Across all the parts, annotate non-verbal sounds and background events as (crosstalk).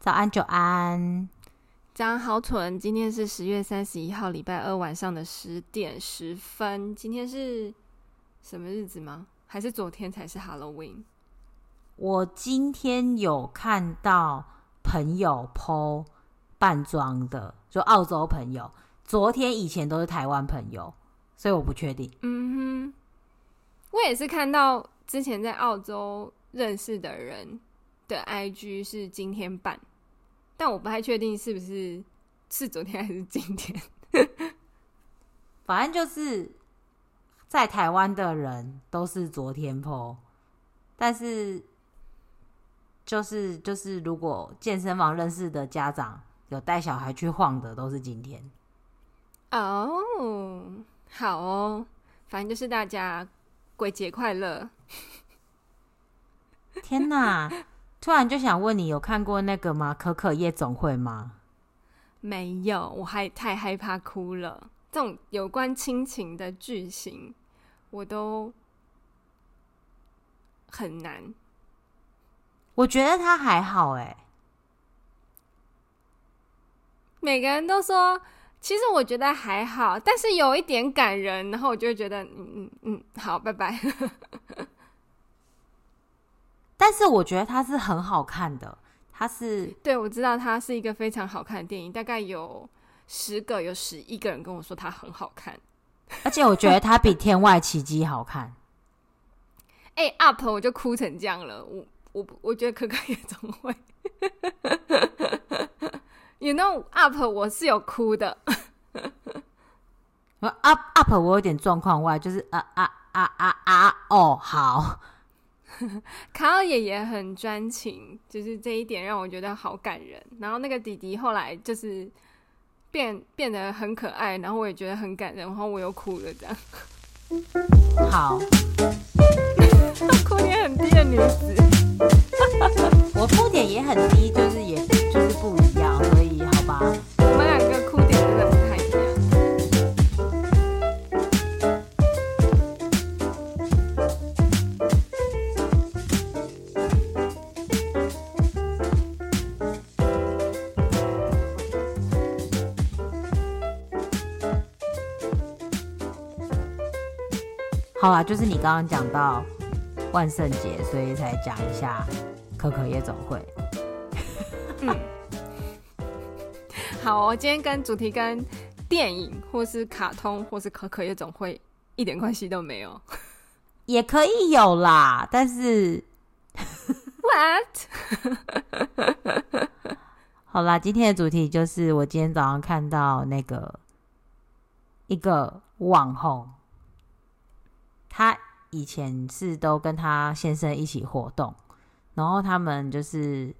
早安，久安。早安，好蠢。今天是十月三十一号，礼拜二晚上的十点十分。今天是什么日子吗？还是昨天才是 Halloween？我今天有看到朋友 po 扮装的，就澳洲朋友。昨天以前都是台湾朋友，所以我不确定。嗯哼，我也是看到之前在澳洲认识的人的 IG 是今天扮，但我不太确定是不是是昨天还是今天。(laughs) 反正就是在台湾的人都是昨天 po，但是就是就是如果健身房认识的家长有带小孩去晃的，都是今天。哦，oh, 好哦，反正就是大家鬼节快乐！(laughs) 天哪，突然就想问你，有看过那个吗？可可夜总会吗？没有，我还太害怕哭了。这种有关亲情的剧情，我都很难。我觉得他还好，哎，每个人都说。其实我觉得还好，但是有一点感人，然后我就会觉得，嗯嗯嗯，好，拜拜。但是我觉得它是很好看的，它是对，我知道它是一个非常好看的电影，大概有十个，有十一个人跟我说它很好看，而且我觉得它比《天外奇迹》好看。(laughs) 哎、欸、，Up 我就哭成这样了，我我我觉得可可夜总会。(laughs) You know up，我是有哭的。up up，我有点状况外，就是啊啊啊啊啊哦，好。(laughs) 卡尔爷爷很专情，就是这一点让我觉得好感人。然后那个弟弟后来就是变变得很可爱，然后我也觉得很感人，然后我又哭了，这样。好，(laughs) 哭点很低的女子。(laughs) 我哭点也很低，就是也就是不一样。我们两个好啦，就是你刚刚讲到万圣节，所以才讲一下可可夜总会。嗯。(laughs) 好，我今天跟主题跟电影或是卡通或是可可夜总会一点关系都没有，也可以有啦，但是 (laughs) what？(laughs) 好啦，今天的主题就是我今天早上看到那个一个网红，他以前是都跟他先生一起活动，然后他们就是。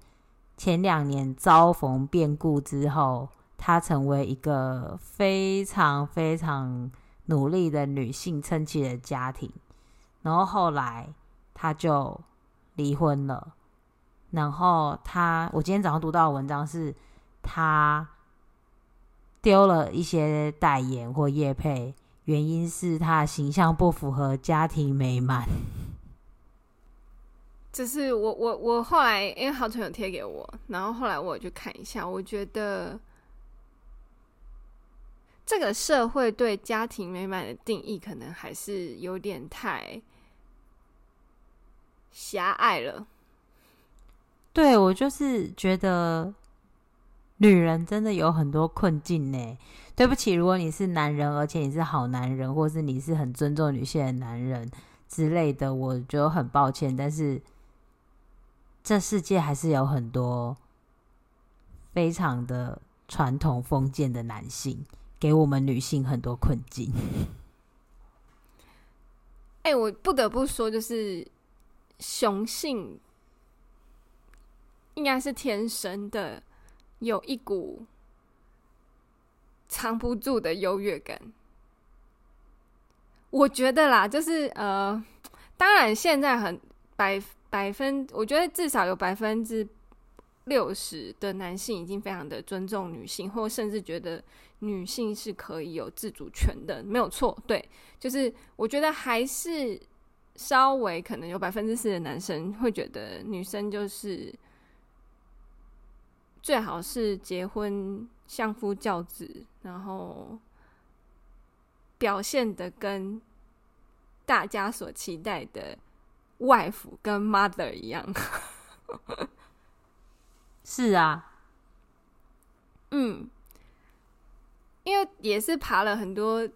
前两年遭逢变故之后，她成为一个非常非常努力的女性，撑起的家庭。然后后来她就离婚了。然后她，我今天早上读到的文章是，她丢了一些代言或业配，原因是他的形象不符合家庭美满。就是我我我后来因为好朋有贴给我，然后后来我就看一下，我觉得这个社会对家庭美满的定义可能还是有点太狭隘了。对，我就是觉得女人真的有很多困境呢。对不起，如果你是男人，而且你是好男人，或是你是很尊重女性的男人之类的，我觉得很抱歉，但是。这世界还是有很多非常的传统封建的男性，给我们女性很多困境。(laughs) 哎，我不得不说，就是雄性应该是天生的，有一股藏不住的优越感。我觉得啦，就是呃，当然现在很百。百分，我觉得至少有百分之六十的男性已经非常的尊重女性，或甚至觉得女性是可以有自主权的，没有错。对，就是我觉得还是稍微可能有百分之四的男生会觉得女生就是最好是结婚相夫教子，然后表现的跟大家所期待的 wife 跟 mother 一样。(laughs) 是啊，嗯，因为也是爬了很多，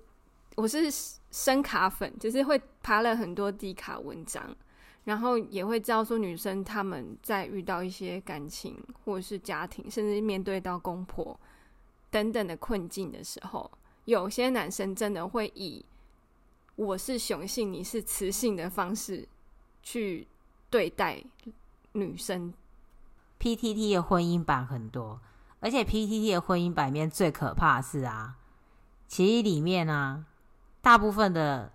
我是深卡粉，就是会爬了很多低卡文章。然后也会知道说，女生她们在遇到一些感情或者是家庭，甚至面对到公婆等等的困境的时候，有些男生真的会以“我是雄性，你是雌性”的方式去对待女生。PTT 的婚姻版很多，而且 PTT 的婚姻版里面最可怕是啊，其实里面啊，大部分的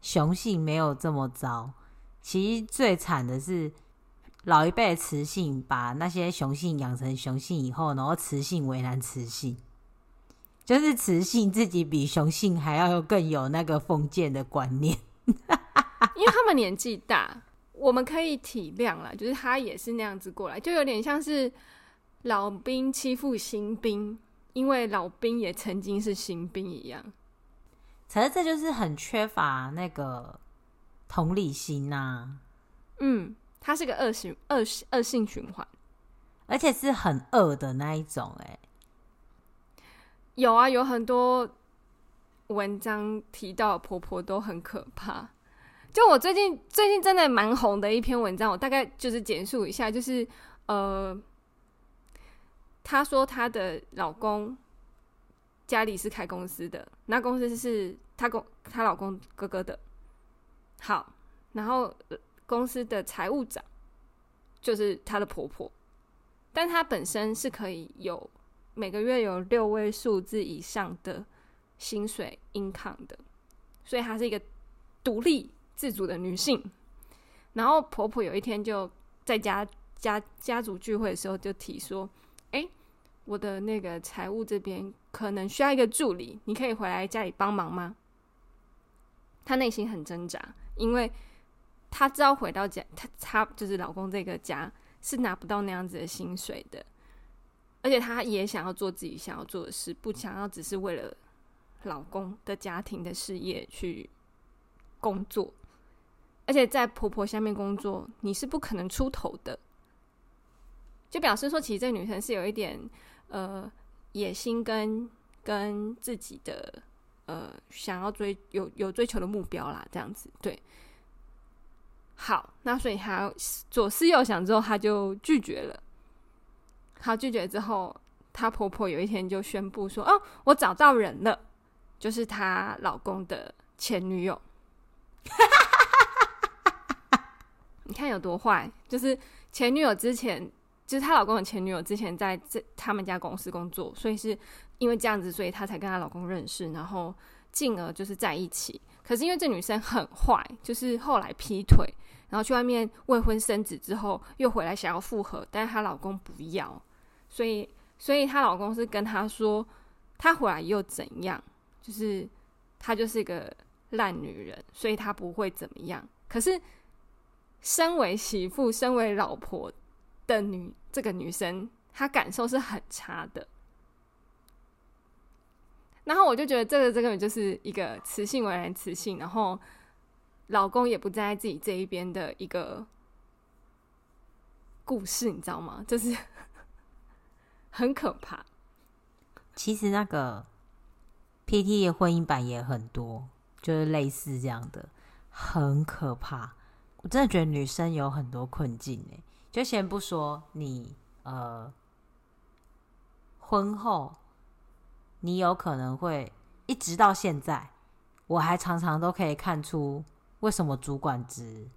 雄性没有这么糟。其实最惨的是，老一辈的雌性把那些雄性养成雄性以后，然后雌性为难雌性，就是雌性自己比雄性还要更有那个封建的观念，(laughs) 因为他们年纪大，我们可以体谅了，就是他也是那样子过来，就有点像是老兵欺负新兵，因为老兵也曾经是新兵一样。可是这就是很缺乏那个。同理心呐、啊，嗯，它是个恶性恶性恶性循环，而且是很恶的那一种、欸。哎，有啊，有很多文章提到婆婆都很可怕。就我最近最近真的蛮红的一篇文章，我大概就是简述一下，就是呃，她说她的老公家里是开公司的，那公司是她公她老公哥哥的。好，然后公司的财务长就是她的婆婆，但她本身是可以有每个月有六位数字以上的薪水 income 的，所以她是一个独立自主的女性。然后婆婆有一天就在家家家族聚会的时候就提说：“哎，我的那个财务这边可能需要一个助理，你可以回来家里帮忙吗？”她内心很挣扎。因为她知道回到家，她她就是老公这个家是拿不到那样子的薪水的，而且她也想要做自己想要做的事，不想要只是为了老公的家庭的事业去工作，而且在婆婆下面工作，你是不可能出头的，就表示说，其实这女生是有一点呃野心跟跟自己的。呃，想要追有有追求的目标啦，这样子对。好，那所以他左思右想之后，他就拒绝了。好，拒绝之后，她婆婆有一天就宣布说：“哦，我找到人了，就是她老公的前女友。(laughs) ”你看有多坏？就是前女友之前，就是她老公的前女友之前在这他们家公司工作，所以是。因为这样子，所以她才跟她老公认识，然后进而就是在一起。可是因为这女生很坏，就是后来劈腿，然后去外面未婚生子之后，又回来想要复合，但是她老公不要，所以所以她老公是跟她说，她回来又怎样？就是她就是一个烂女人，所以她不会怎么样。可是身为媳妇、身为老婆的女这个女生，她感受是很差的。然后我就觉得这个这个就是一个雌性为难雌性，然后老公也不站在自己这一边的一个故事，你知道吗？就是 (laughs) 很可怕。其实那个 PT 的婚姻版也很多，就是类似这样的，很可怕。我真的觉得女生有很多困境诶，就先不说你呃婚后。你有可能会一直到现在，我还常常都可以看出为什么主管职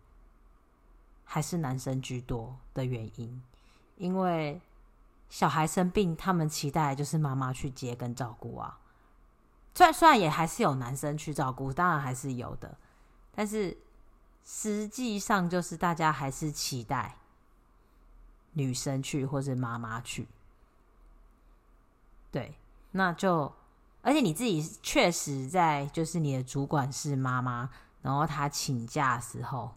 还是男生居多的原因，因为小孩生病，他们期待就是妈妈去接跟照顾啊。虽然虽然也还是有男生去照顾，当然还是有的，但是实际上就是大家还是期待女生去或是妈妈去，对。那就，而且你自己确实在，就是你的主管是妈妈，然后他请假的时候，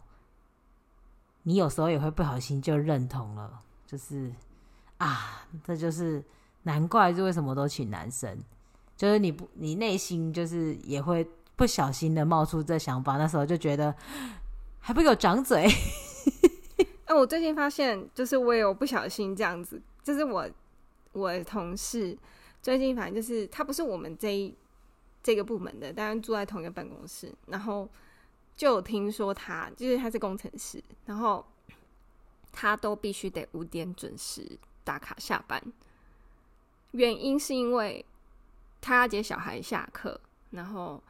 你有时候也会不小心就认同了，就是啊，这就是难怪，就为什么都请男生，就是你不，你内心就是也会不小心的冒出这想法，那时候就觉得还不给我长嘴。(laughs) 哎，我最近发现，就是我也有不小心这样子，就是我我的同事最近反正就是他不是我们这一这个部门的，当然住在同一个办公室，然后就有听说他就是他是工程师，然后他都必须得五点准时打卡下班，原因是因为他接小孩下课，然后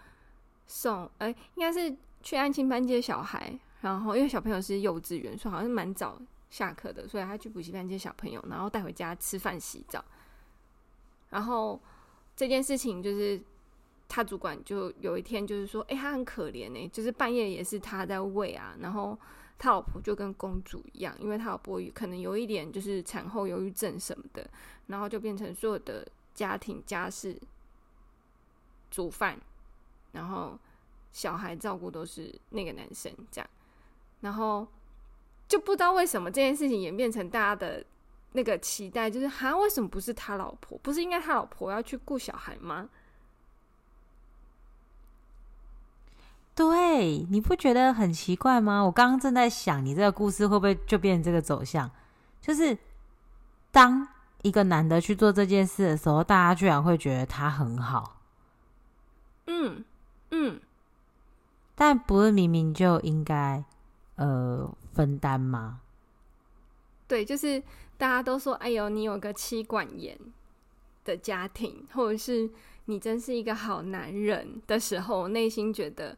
送哎，应该是去安亲班接小孩。然后，因为小朋友是幼稚园，所以好像蛮早下课的，所以他去补习班接小朋友，然后带回家吃饭、洗澡。然后这件事情就是他主管就有一天就是说：“哎，他很可怜哎，就是半夜也是他在喂啊。”然后他老婆就跟公主一样，因为他老婆可能有一点就是产后忧郁症什么的，然后就变成所有的家庭家事、煮饭，然后小孩照顾都是那个男生这样。然后就不知道为什么这件事情演变成大家的那个期待，就是哈，为什么不是他老婆？不是应该他老婆要去顾小孩吗？对，你不觉得很奇怪吗？我刚刚正在想，你这个故事会不会就变成这个走向？就是当一个男的去做这件事的时候，大家居然会觉得他很好。嗯嗯，但不是明明就应该。呃，分担吗？对，就是大家都说：“哎呦，你有个妻管严的家庭，或者是你真是一个好男人”的时候，我内心觉得，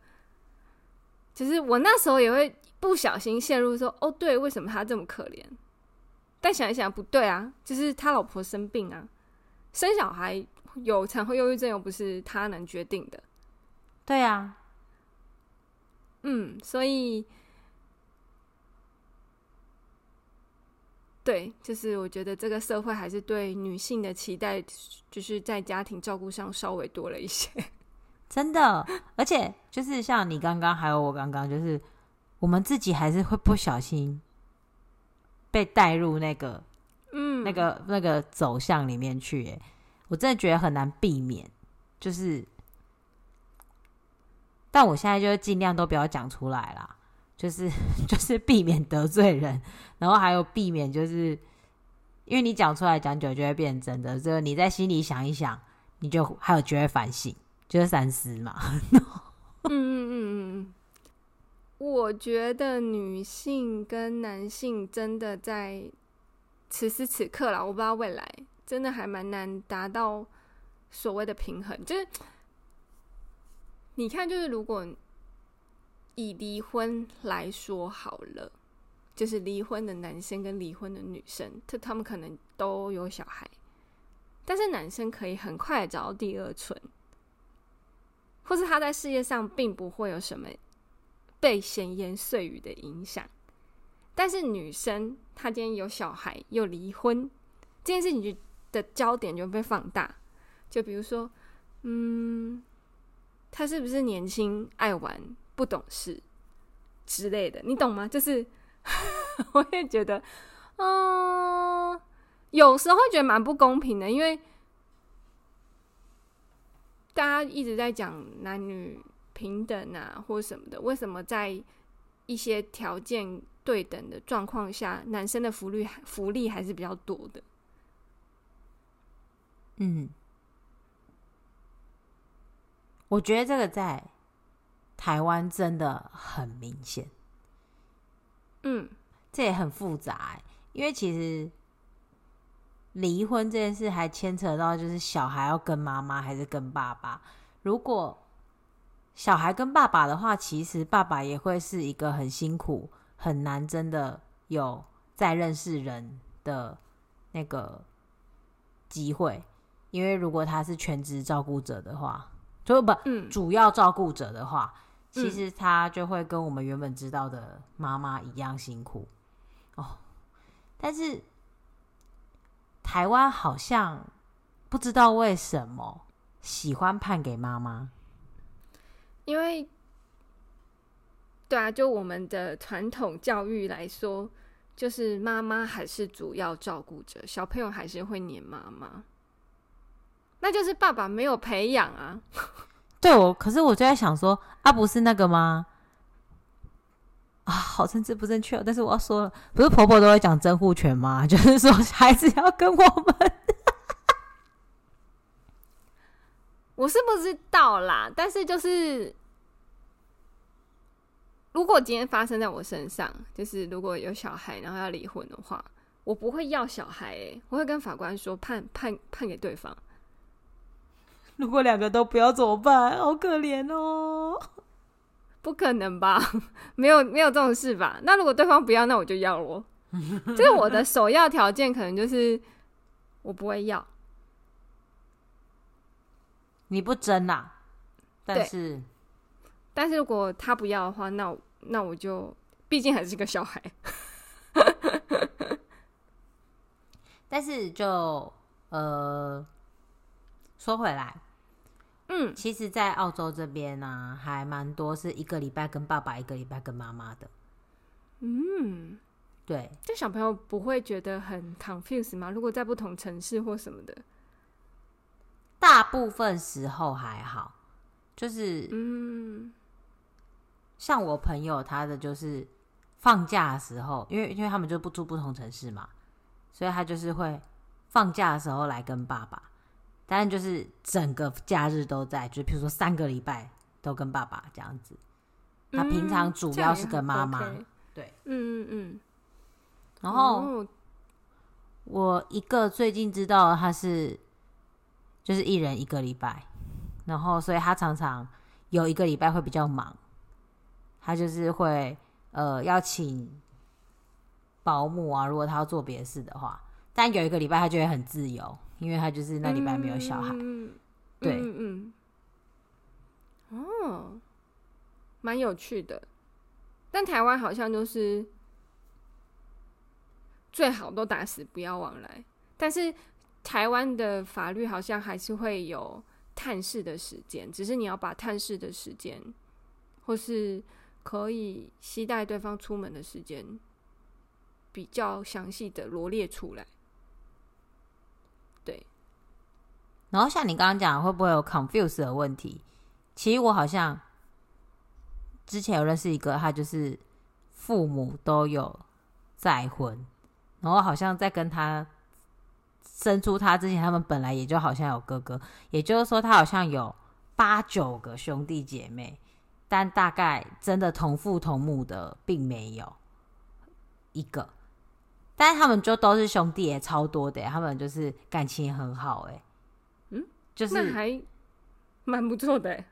就是我那时候也会不小心陷入说：“哦，对，为什么他这么可怜？”但想一想，不对啊，就是他老婆生病啊，生小孩有产后忧郁症又不是他能决定的。对啊，嗯，所以。对，就是我觉得这个社会还是对女性的期待，就是在家庭照顾上稍微多了一些。真的，而且就是像你刚刚还有我刚刚，就是我们自己还是会不小心被带入那个，嗯，那个那个走向里面去。哎，我真的觉得很难避免。就是，但我现在就是尽量都不要讲出来啦。就是 (laughs) 就是避免得罪人，然后还有避免就是，因为你讲出来讲久就会变真的，所以你在心里想一想，你就还有就会反省，就是三思嘛。(laughs) 嗯嗯嗯嗯，我觉得女性跟男性真的在此时此刻啦，我不知道未来真的还蛮难达到所谓的平衡。就是你看，就是如果。以离婚来说好了，就是离婚的男生跟离婚的女生，他他们可能都有小孩，但是男生可以很快找到第二春，或是他在事业上并不会有什么被闲言碎语的影响，但是女生她今天有小孩又离婚，这件事情就的焦点就被放大，就比如说，嗯，他是不是年轻爱玩？不懂事之类的，你懂吗？就是 (laughs) 我也觉得，嗯，有时候会觉得蛮不公平的，因为大家一直在讲男女平等啊，或什么的，为什么在一些条件对等的状况下，男生的福利福利还是比较多的？嗯，我觉得这个在。台湾真的很明显，嗯，这也很复杂，因为其实离婚这件事还牵扯到，就是小孩要跟妈妈还是跟爸爸。如果小孩跟爸爸的话，其实爸爸也会是一个很辛苦、很难，真的有再认识人的那个机会，因为如果他是全职照顾者的话，就不，嗯，主要照顾者的话。其实他就会跟我们原本知道的妈妈一样辛苦哦，但是台湾好像不知道为什么喜欢判给妈妈，因为对啊，就我们的传统教育来说，就是妈妈还是主要照顾者，小朋友还是会黏妈妈，那就是爸爸没有培养啊。(laughs) 对，我可是我就在想说，啊，不是那个吗？啊，好政治不正确，但是我要说了，不是婆婆都会讲监护权吗？(laughs) 就是说孩子要跟我们，(laughs) 我是不知道啦，但是就是。如果今天发生在我身上，就是如果有小孩，然后要离婚的话，我不会要小孩，欸，我会跟法官说判判判给对方。(laughs) 如果两个都不要怎么办？好可怜哦！不可能吧？没有没有这种事吧？那如果对方不要，那我就要咯。(laughs) 这是我的首要条件，可能就是我不会要。你不争啊？但是。但是如果他不要的话，那那我就毕竟还是个小孩。(laughs) 但是就呃说回来，嗯，其实，在澳洲这边呢、啊，还蛮多是一个礼拜跟爸爸，一个礼拜跟妈妈的。嗯，对，这小朋友不会觉得很 confused 吗？如果在不同城市或什么的，大部分时候还好，就是嗯。像我朋友，他的就是放假的时候，因为因为他们就不住不同城市嘛，所以他就是会放假的时候来跟爸爸，当然就是整个假日都在，就比如说三个礼拜都跟爸爸这样子。他平常主要是跟妈妈，嗯、对，嗯嗯嗯。然后我一个最近知道他是就是一人一个礼拜，然后所以他常常有一个礼拜会比较忙。他就是会呃要请保姆啊，如果他要做别的事的话，但有一个礼拜他就会很自由，因为他就是那礼拜没有小孩。嗯、对，嗯嗯，哦，蛮有趣的。但台湾好像就是最好都打死不要往来，但是台湾的法律好像还是会有探视的时间，只是你要把探视的时间或是。可以期待对方出门的时间，比较详细的罗列出来。对，然后像你刚刚讲，会不会有 confuse 的问题？其实我好像之前有认识一个，他就是父母都有再婚，然后好像在跟他生出他之前，他们本来也就好像有哥哥，也就是说他好像有八九个兄弟姐妹。但大概真的同父同母的并没有一个，但是他们就都是兄弟也超多的，他们就是感情很好哎，就是那还蛮不错的，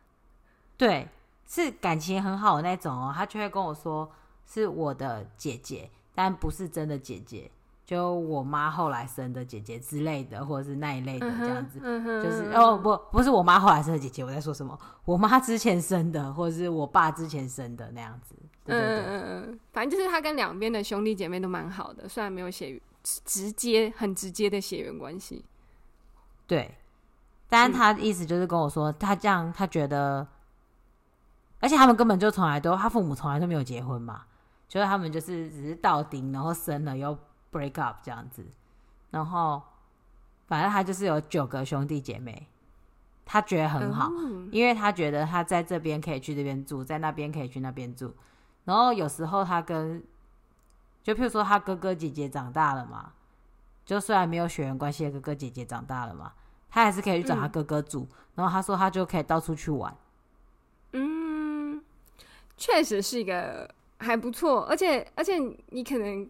对，是感情很好的那种哦，他就会跟我说是我的姐姐，但不是真的姐姐。就我妈后来生的姐姐之类的，或者是那一类的这样子，嗯嗯、就是哦不不是我妈后来生的姐姐，我在说什么？我妈之前生的，或者是我爸之前生的那样子。对对对嗯嗯嗯，反正就是他跟两边的兄弟姐妹都蛮好的，虽然没有血直接很直接的血缘关系。对，但是他的意思就是跟我说，嗯、他这样他觉得，而且他们根本就从来都，他父母从来都没有结婚嘛，就是他们就是只是到顶，然后生了又。break up 这样子，然后反正他就是有九个兄弟姐妹，他觉得很好，嗯、因为他觉得他在这边可以去这边住，在那边可以去那边住。然后有时候他跟，就譬如说他哥哥姐姐长大了嘛，就虽然没有血缘关系的哥哥姐姐长大了嘛，他还是可以去找他哥哥住。嗯、然后他说他就可以到处去玩。嗯，确实是一个还不错，而且而且你可能。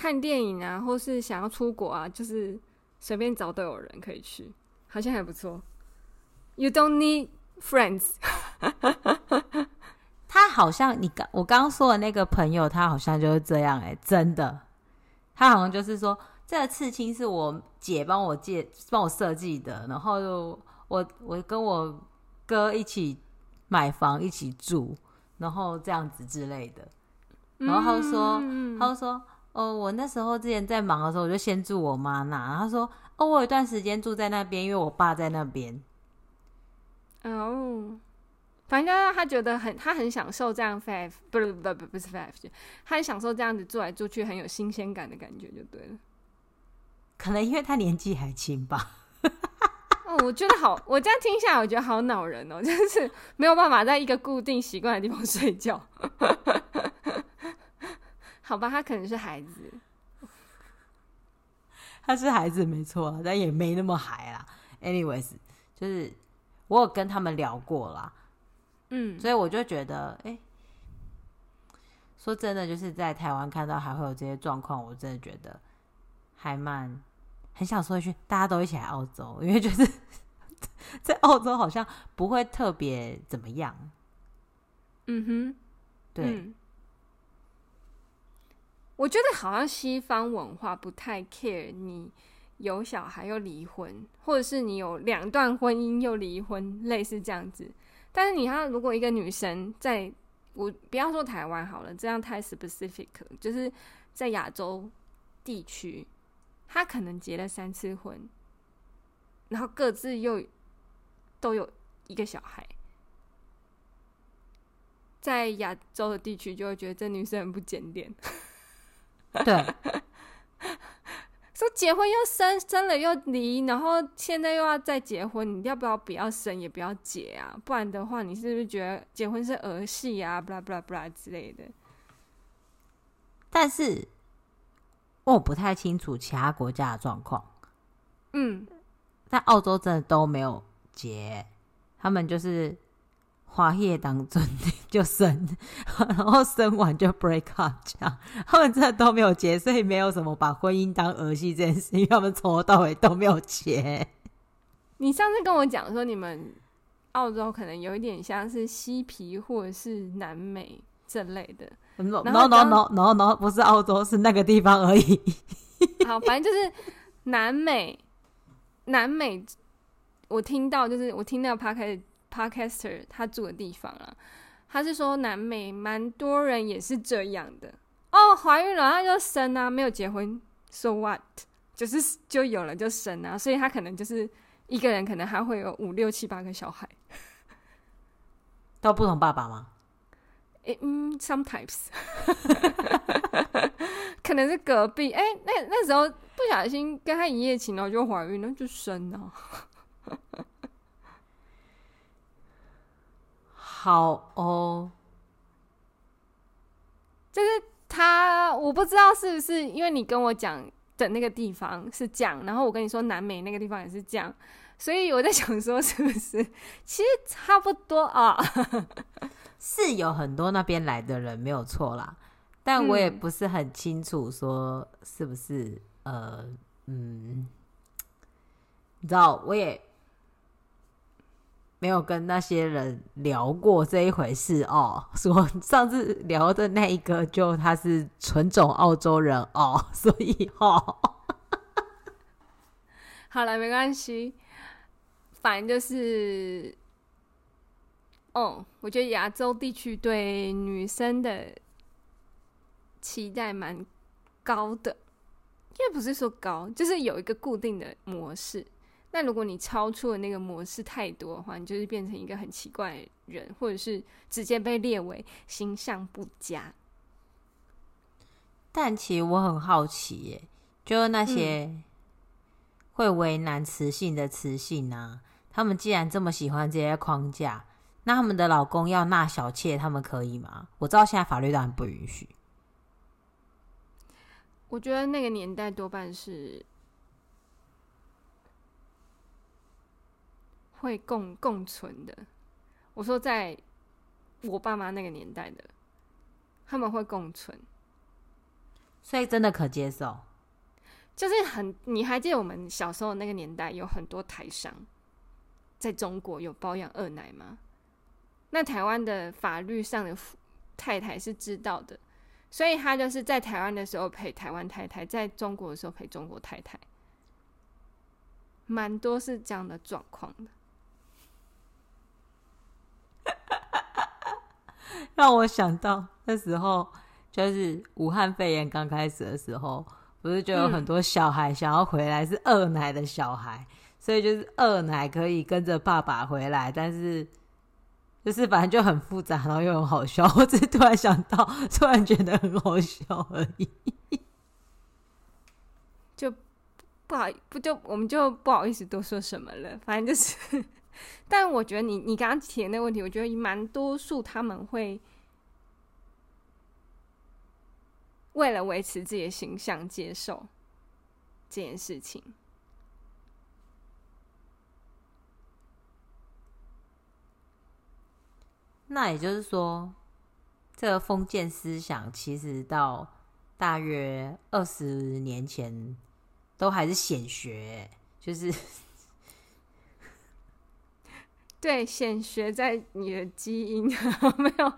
看电影啊，或是想要出国啊，就是随便找都有人可以去，好像还不错。You don't need friends。(laughs) 他好像你刚我刚刚说的那个朋友，他好像就是这样哎、欸，真的。他好像就是说，这个刺青是我姐帮我借帮我设计的，然后我我跟我哥一起买房一起住，然后这样子之类的。然后他就说，嗯、他就说。哦，我那时候之前在忙的时候，我就先住我妈那。然后他说：“哦，我有一段时间住在那边，因为我爸在那边。”哦，反正他觉得很，他很享受这样 five，不是不不不是 five，他很享受这样子做来做去很有新鲜感的感觉，就对了。可能因为他年纪还轻吧。哦，我觉得好，(laughs) 我这样听下来，我觉得好恼人哦，(laughs) 就是没有办法在一个固定习惯的地方睡觉。(laughs) 好吧，他可能是孩子，他是孩子没错，但也没那么孩啦。Anyways，就是我有跟他们聊过啦，嗯，所以我就觉得，哎、欸，说真的，就是在台湾看到还会有这些状况，我真的觉得还蛮很想说一句，大家都一起来澳洲，因为就是 (laughs) 在澳洲好像不会特别怎么样。嗯哼，对。嗯我觉得好像西方文化不太 care 你有小孩又离婚，或者是你有两段婚姻又离婚，类似这样子。但是你看，如果一个女生在，我不要说台湾好了，这样太 specific，就是在亚洲地区，她可能结了三次婚，然后各自又都有一个小孩，在亚洲的地区就会觉得这女生很不检点。对，(laughs) 说结婚又生，生了又离，然后现在又要再结婚，你要不要不要生也不要结啊？不然的话，你是不是觉得结婚是儿戏啊？布拉布拉布拉之类的。但是我不太清楚其他国家的状况。嗯，但澳洲真的都没有结，他们就是。花叶当中就生，然后生完就 break up，这样他们真的都没有结，所以没有什么把婚姻当儿戏这件事，因为他们从头到尾都没有结。你上次跟我讲说，你们澳洲可能有一点像是嬉皮或者是南美这类的。No no no no no 不是澳洲，是那个地方而已。(laughs) 好，反正就是南美，南美，我听到就是我听到他开始。Podcaster 他住的地方啊，他是说南美蛮多人也是这样的哦，怀孕了他就生啊，没有结婚，so what？就是就有了就生啊，所以他可能就是一个人可能还会有五六七八个小孩，到不同爸爸吗？嗯，sometimes，(laughs) 可能是隔壁哎、那那时候不小心跟他一夜情，然后就怀孕了，就生了。(laughs) 好哦，就是他，我不知道是不是因为你跟我讲的那个地方是这样，然后我跟你说南美那个地方也是这样，所以我在想说是不是其实差不多啊？是有很多那边来的人没有错啦，但我也不是很清楚说是不是、嗯、呃嗯，你知道我也。没有跟那些人聊过这一回事哦。(laughs) 说上次聊的那一个，就他是纯种澳洲人哦，(laughs) 所以哦，好了，没关系，反正就是，哦，我觉得亚洲地区对女生的期待蛮高的，也不是说高，就是有一个固定的模式。那如果你超出了那个模式太多的话，你就是变成一个很奇怪的人，或者是直接被列为形象不佳。但其实我很好奇耶，就是那些会为难雌性的雌性啊，他们既然这么喜欢这些框架，那他们的老公要纳小妾，他们可以吗？我知道现在法律当然不允许。我觉得那个年代多半是。会共共存的。我说，在我爸妈那个年代的，他们会共存，所以真的可接受。就是很，你还记得我们小时候那个年代，有很多台商在中国有包养二奶吗？那台湾的法律上的太太是知道的，所以他就是在台湾的时候陪台湾太太，在中国的时候陪中国太太，蛮多是这样的状况的。(laughs) 让我想到那时候，就是武汉肺炎刚开始的时候，不是就有很多小孩想要回来，是二奶的小孩，所以就是二奶可以跟着爸爸回来，但是就是反正就很复杂，然后又很好笑。我只是突然想到，突然觉得很好笑而已。就不好不就我们就不好意思多说什么了。反正就是，(laughs) 但我觉得你你刚刚提的那个问题，我觉得蛮多数他们会为了维持自己的形象接受这件事情。那也就是说，这个封建思想其实到大约二十年前都还是显学，就是 (laughs) 对显学在你的基因 (laughs) 没有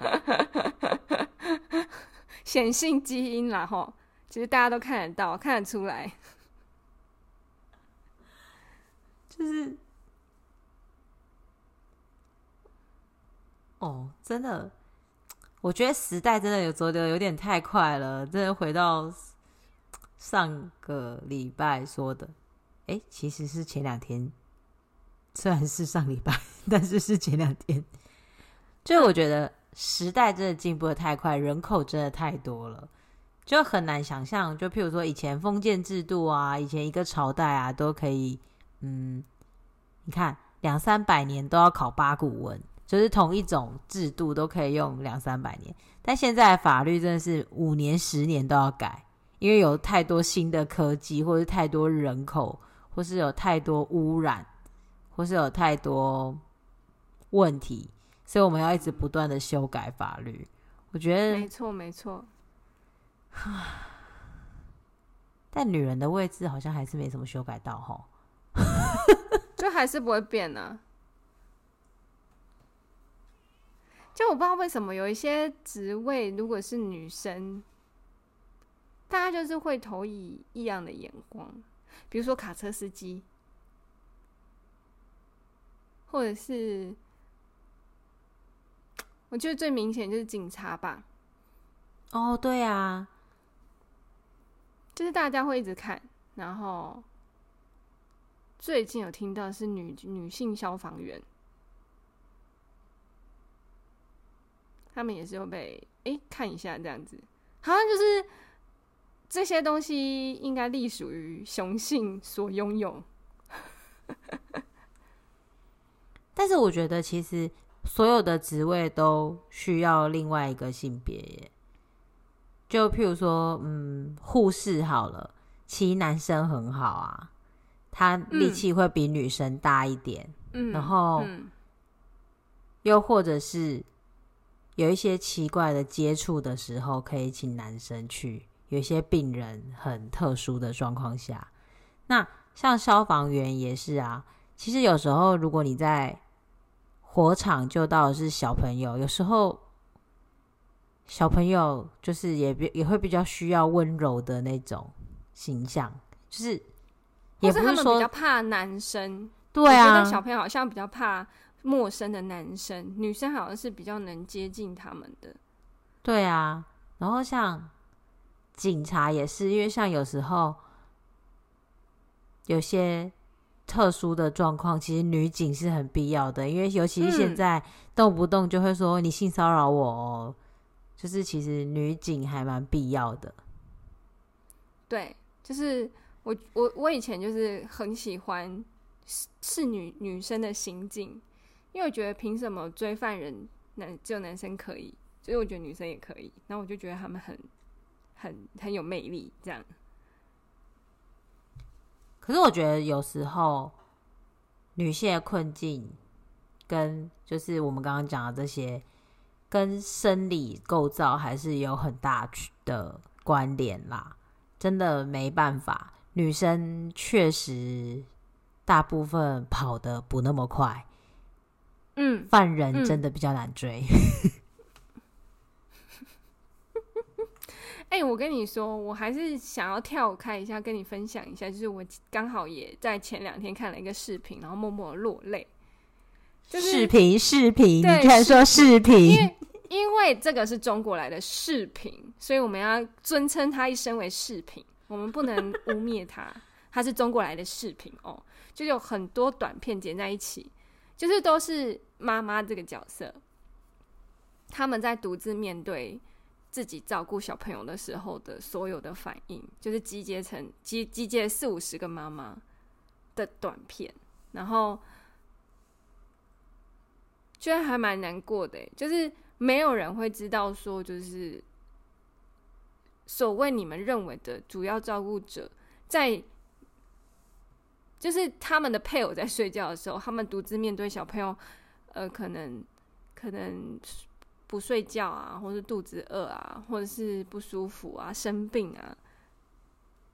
显性基因啦齁，其实大家都看得到，看得出来，(laughs) 就是。哦，真的，我觉得时代真的有走的有点太快了。真的回到上个礼拜说的，哎，其实是前两天，虽然是上礼拜，但是是前两天。就我觉得时代真的进步的太快，人口真的太多了，就很难想象。就譬如说以前封建制度啊，以前一个朝代啊，都可以，嗯，你看两三百年都要考八股文。就是同一种制度都可以用两三百年，但现在法律真的是五年、十年都要改，因为有太多新的科技，或是太多人口，或是有太多污染，或是有太多问题，所以我们要一直不断的修改法律。我觉得没错，没错。(sighs) 但女人的位置好像还是没什么修改到哈，(laughs) 就还是不会变呢、啊。就我不知道为什么有一些职位，如果是女生，大家就是会投以异样的眼光。比如说卡车司机，或者是我觉得最明显就是警察吧。哦，对啊，就是大家会一直看。然后最近有听到是女女性消防员。他们也是会被哎、欸、看一下这样子，好像就是这些东西应该隶属于雄性所拥有。(laughs) 但是我觉得其实所有的职位都需要另外一个性别耶，就譬如说，嗯，护士好了，其实男生很好啊，他力气会比女生大一点，嗯，然后、嗯、又或者是。有一些奇怪的接触的时候，可以请男生去。有一些病人很特殊的状况下，那像消防员也是啊。其实有时候，如果你在火场救到的是小朋友，有时候小朋友就是也比也会比较需要温柔的那种形象，就是也不是说是他们比较怕男生。对啊，小朋友好像比较怕。陌生的男生，女生好像是比较能接近他们的。对啊，然后像警察也是，因为像有时候有些特殊的状况，其实女警是很必要的。因为尤其是现在动不动就会说你性骚扰我哦，就是其实女警还蛮必要的。对，就是我我我以前就是很喜欢是女女生的刑警。因为我觉得凭什么追犯人男只有男生可以，所以我觉得女生也可以。然后我就觉得他们很、很、很有魅力，这样。可是我觉得有时候女性的困境跟就是我们刚刚讲的这些，跟生理构造还是有很大的关联啦。真的没办法，女生确实大部分跑得不那么快。嗯，犯人真的比较难追。(laughs) 哎、我跟你说，我还是想要跳开一下，跟你分享一下，就是我刚好也在前两天看了一个视频，然后默默落泪。就是视频，视频，你居然说视频？因为因为这个是中国来的视频，所以我们要尊称他一声为视频，我们不能 (laughs) 污蔑他，他是中国来的视频哦，就有很多短片剪在一起。就是都是妈妈这个角色，他们在独自面对自己照顾小朋友的时候的所有的反应，就是集结成集集结四五十个妈妈的短片，然后居然还蛮难过的，就是没有人会知道说，就是所谓你们认为的主要照顾者，在就是他们的配偶在睡觉的时候，他们独自面对小朋友，呃，可能可能。不睡觉啊，或是肚子饿啊，或者是不舒服啊、生病啊，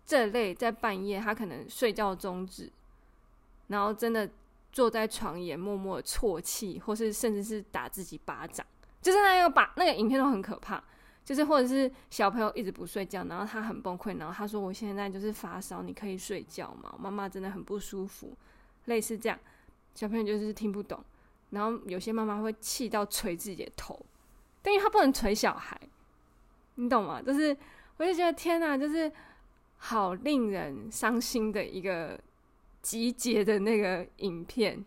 这类在半夜他可能睡觉终止，然后真的坐在床沿默默的啜泣，或是甚至是打自己巴掌，就是那个把那个影片都很可怕，就是或者是小朋友一直不睡觉，然后他很崩溃，然后他说：“我现在就是发烧，你可以睡觉吗？妈妈真的很不舒服。”类似这样，小朋友就是听不懂，然后有些妈妈会气到捶自己的头。因为她不能捶小孩，你懂吗？就是，我就觉得天哪，就是好令人伤心的一个集结的那个影片。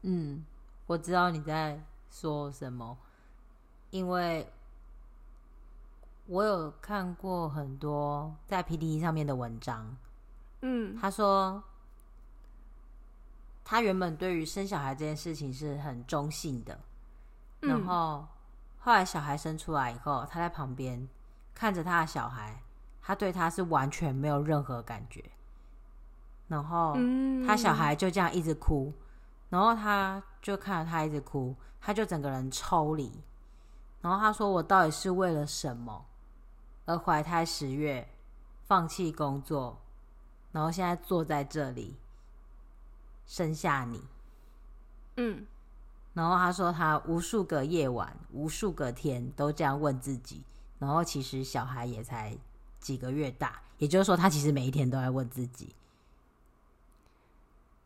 嗯，我知道你在说什么，因为我有看过很多在 PTT 上面的文章。嗯，他说他原本对于生小孩这件事情是很中性的。然后后来小孩生出来以后，他在旁边看着他的小孩，他对他是完全没有任何感觉。然后他小孩就这样一直哭，然后他就看着他一直哭，他就整个人抽离。然后他说：“我到底是为了什么而怀胎十月，放弃工作，然后现在坐在这里生下你？”嗯。然后他说，他无数个夜晚、无数个天都这样问自己。然后其实小孩也才几个月大，也就是说，他其实每一天都在问自己。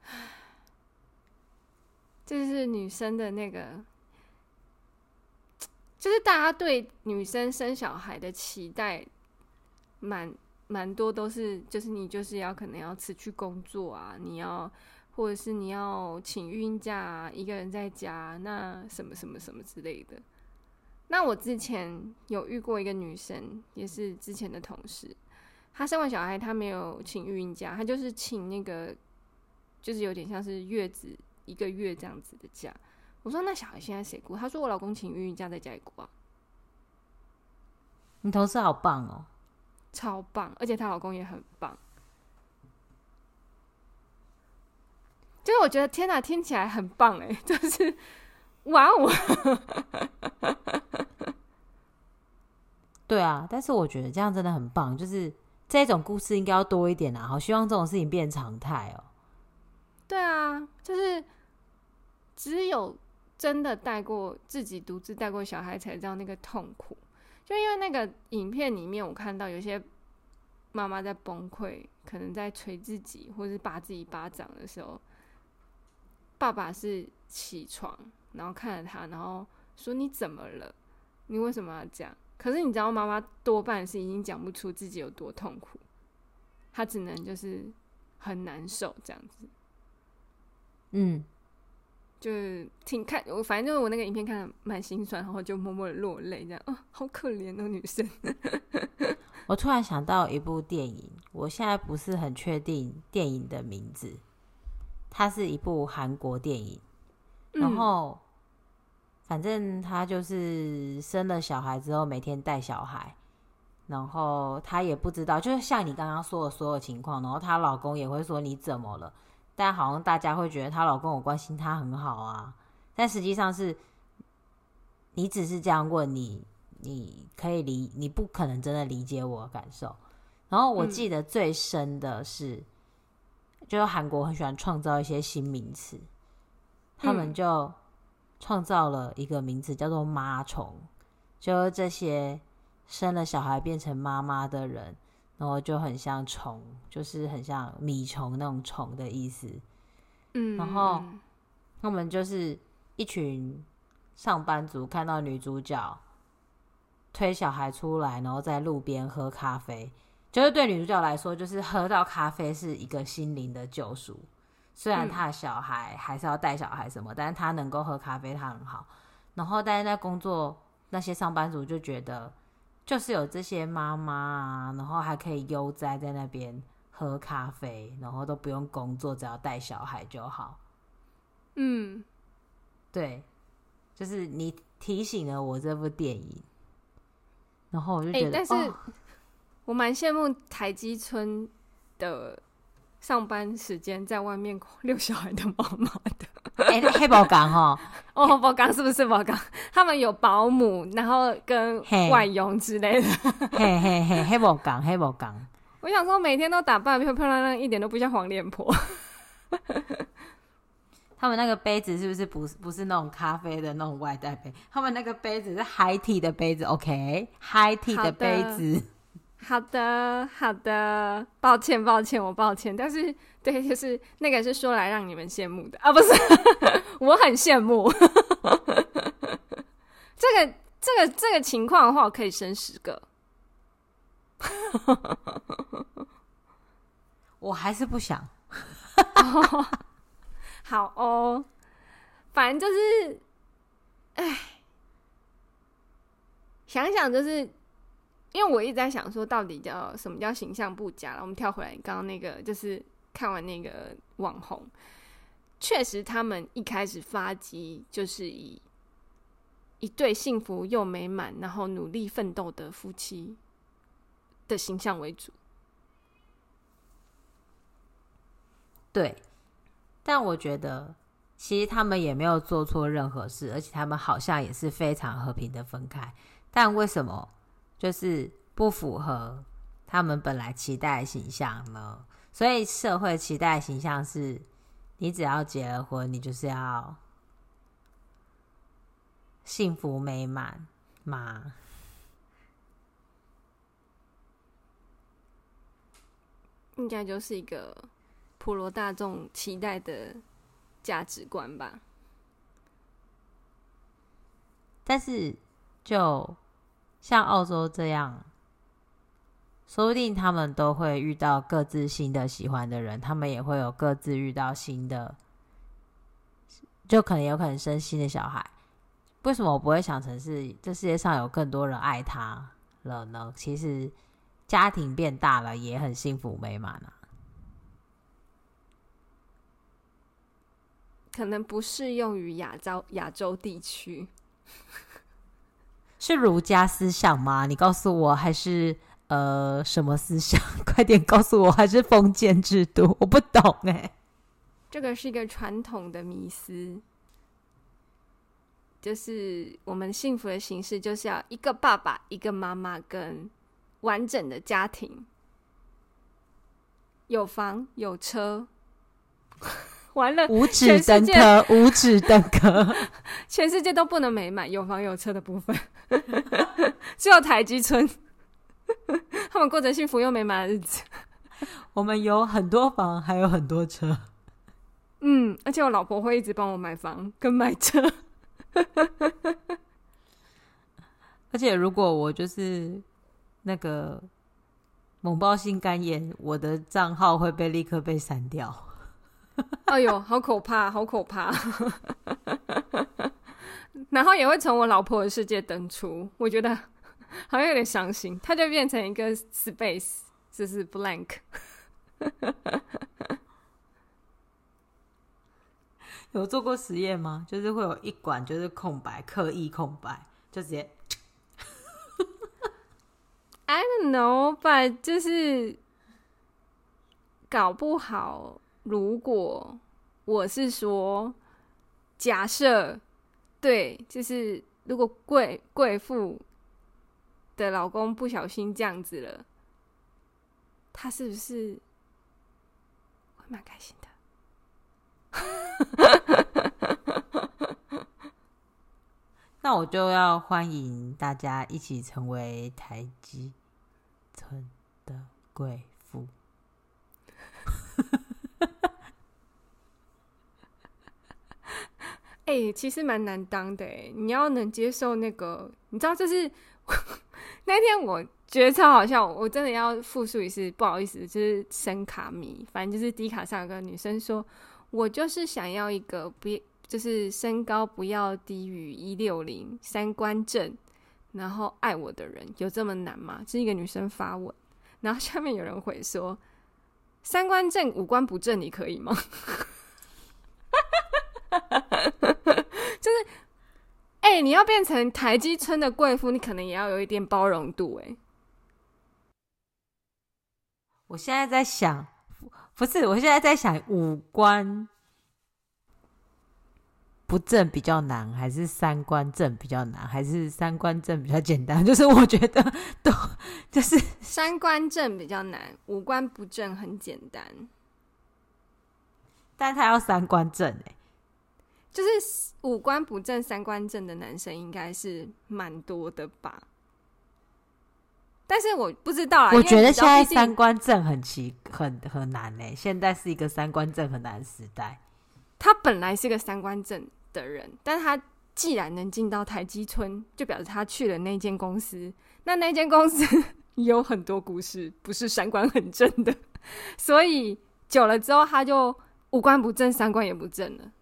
(sighs) 这是女生的那个，(tsk) 就是大家对女生生小孩的期待蛮，蛮蛮多都是，就是你就是要可能要辞去工作啊，你要。或者是你要请孕假，一个人在家，那什么什么什么之类的。那我之前有遇过一个女生，也是之前的同事，她生完小孩，她没有请孕假，她就是请那个，就是有点像是月子一个月这样子的假。我说那小孩现在谁顾？她说我老公请孕假在家里顾啊。你同事好棒哦，超棒，而且她老公也很棒。就是我觉得天哪，听起来很棒哎，(laughs) 就是哇哦，(laughs) 对啊，但是我觉得这样真的很棒，就是这种故事应该要多一点啊，好希望这种事情变常态哦。对啊，就是只有真的带过自己独自带过小孩才知道那个痛苦，就因为那个影片里面我看到有些妈妈在崩溃，可能在捶自己或是打自己巴掌的时候。爸爸是起床，然后看着他，然后说：“你怎么了？你为什么要这样？”可是你知道，妈妈多半是已经讲不出自己有多痛苦，她只能就是很难受这样子。嗯，就是挺看我，反正就是我那个影片看的蛮心酸，然后就默默的落泪，这样啊、哦，好可怜的女生。(laughs) 我突然想到一部电影，我现在不是很确定电影的名字。它是一部韩国电影，然后反正他就是生了小孩之后，每天带小孩，然后她也不知道，就是像你刚刚说的所有情况，然后她老公也会说你怎么了，但好像大家会觉得她老公我关心她很好啊，但实际上是你只是这样问你，你可以理，你不可能真的理解我的感受。然后我记得最深的是。就是韩国很喜欢创造一些新名词，他们就创造了一个名词叫做“妈虫”，就是这些生了小孩变成妈妈的人，然后就很像虫，就是很像米虫那种虫的意思。嗯，然后他们就是一群上班族看到女主角推小孩出来，然后在路边喝咖啡。就是对女主角来说，就是喝到咖啡是一个心灵的救赎。虽然她的小孩还是要带小孩什么，但是她能够喝咖啡，她很好。然后但是在工作那些上班族就觉得，就是有这些妈妈啊，然后还可以悠哉在那边喝咖啡，然后都不用工作，只要带小孩就好。嗯，对，就是你提醒了我这部电影，然后我就觉得，欸、但是、哦、我蛮羡慕台积村的上班时间在外面遛小孩的妈妈的。哎、欸，黑宝岗哈，(laughs) 哦，宝岗是不是宝岗？(laughs) 他们有保姆，然后跟外佣之类的。嘿嘿嘿，黑宝岗，黑宝岗。(laughs) 我想说，每天都打扮漂漂亮亮，一点都不像黄脸婆。他们那个杯子是不是不是不是那种咖啡的那种外带杯？他们那个杯子是 high tea 的杯子，OK，high tea 的杯子。好的，好的，抱歉，抱歉，我抱歉。但是，对，就是那个是说来让你们羡慕的啊，不是，(laughs) 我很羡慕。(laughs) 这个，这个，这个情况的话，我可以生十个。(laughs) 我还是不想。好哦，反正就是，哎，想想就是，因为我一直在想说，到底叫什么叫形象不佳了？我们跳回来，刚刚那个就是看完那个网红，确实他们一开始发迹就是以一对幸福又美满，然后努力奋斗的夫妻的形象为主，对。但我觉得，其实他们也没有做错任何事，而且他们好像也是非常和平的分开。但为什么就是不符合他们本来期待的形象呢？所以社会期待的形象是，你只要结了婚，你就是要幸福美满嘛？应该就是一个。普罗大众期待的价值观吧，但是就像澳洲这样，说不定他们都会遇到各自新的喜欢的人，他们也会有各自遇到新的，就可能有可能生新的小孩。为什么我不会想成是这世界上有更多人爱他了呢？其实家庭变大了，也很幸福美满啊。可能不适用于亚洲亚洲地区，是儒家思想吗？你告诉我，还是呃什么思想？(laughs) 快点告诉我，还是封建制度？我不懂哎。这个是一个传统的迷思，就是我们幸福的形式就是要一个爸爸、一个妈妈跟完整的家庭，有房有车。(laughs) 完了，五指登科，五指登科，全世界都不能美满，有房有车的部分，(laughs) 只有台积村，(laughs) 他们过着幸福又美满的日子。我们有很多房，还有很多车。嗯，而且我老婆会一直帮我买房跟买车。(laughs) 而且如果我就是那个猛爆性肝炎，我的账号会被立刻被删掉。哎呦，好可怕，好可怕！然后也会从我老婆的世界登出，我觉得好像有点伤心。它就变成一个 space，就是 blank。(laughs) 有做过实验吗？就是会有一管就是空白，刻意空白，就直接。(laughs) I don't know，but 就是搞不好。如果我是说，假设对，就是如果贵贵妇的老公不小心这样子了，他是不是会蛮开心的？(laughs) 那我就要欢迎大家一起成为台积村的贵妇。哎、其实蛮难当的哎，你要能接受那个，你知道，就 (laughs) 是那天我觉得超好笑，我真的要复述一次，不好意思，就是声卡迷，反正就是低卡上有个女生说，我就是想要一个不就是身高不要低于一六零，三观正，然后爱我的人有这么难吗？是一个女生发问，然后下面有人回说：三观正，五官不正，你可以吗？(laughs) 就是，哎、欸，你要变成台积村的贵妇，你可能也要有一点包容度、欸，哎。我现在在想，不是，我现在在想五官。不正比较难，还是三观正比较难，还是三观正比较简单？(laughs) 就是我觉得都就是三观正比较难，五官不正很简单。但他要三观正哎、欸，就是五官不正、三观正的男生应该是蛮多的吧？但是我不知道啊。我觉得现在三观正很奇很很难呢、欸，现在是一个三观正很难的时代。他本来是个三观正的人，但他既然能进到台积村，就表示他去了那间公司。那那间公司 (laughs) 有很多故事，不是三观很正的，所以久了之后，他就五官不正，三观也不正了。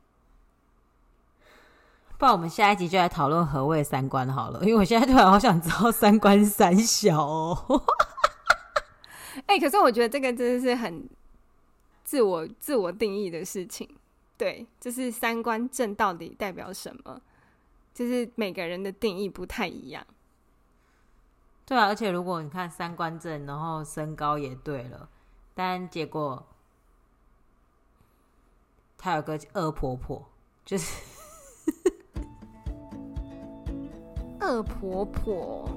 不然我们下一集就来讨论何谓三观好了，(laughs) 因为我现在突然好想知道三观三小哦。(laughs) 哎、欸，可是我觉得这个真的是很自我自我定义的事情。对，就是三观正到底代表什么？就是每个人的定义不太一样。对啊，而且如果你看三观正，然后身高也对了，但结果他有个恶婆婆，就是恶婆婆。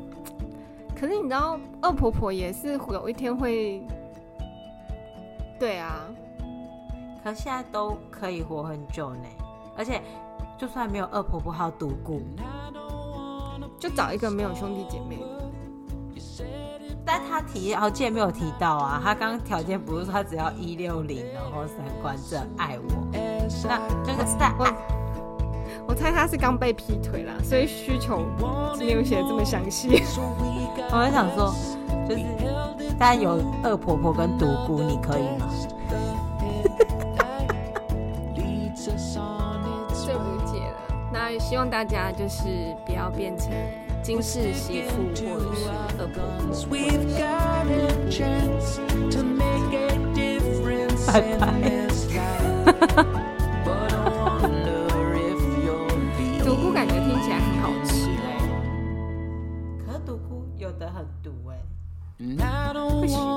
可是你知道，恶婆婆也是有一天会，对啊。可现在都可以活很久呢，而且就算没有恶婆婆，还有独孤，就找一个没有兄弟姐妹。但他提条件没有提到啊，他刚刚条件不是说他只要一六零，然后三观正，爱我，那就是在我我猜他是刚被劈腿了，所以需求没有写的这么详细。(laughs) 我在想说，就是但有恶婆婆跟独孤，你可以吗？(laughs) 最无解了。那希望大家就是不要变成金氏媳妇或者是恶婆婆。拜拜。会洗掉吗？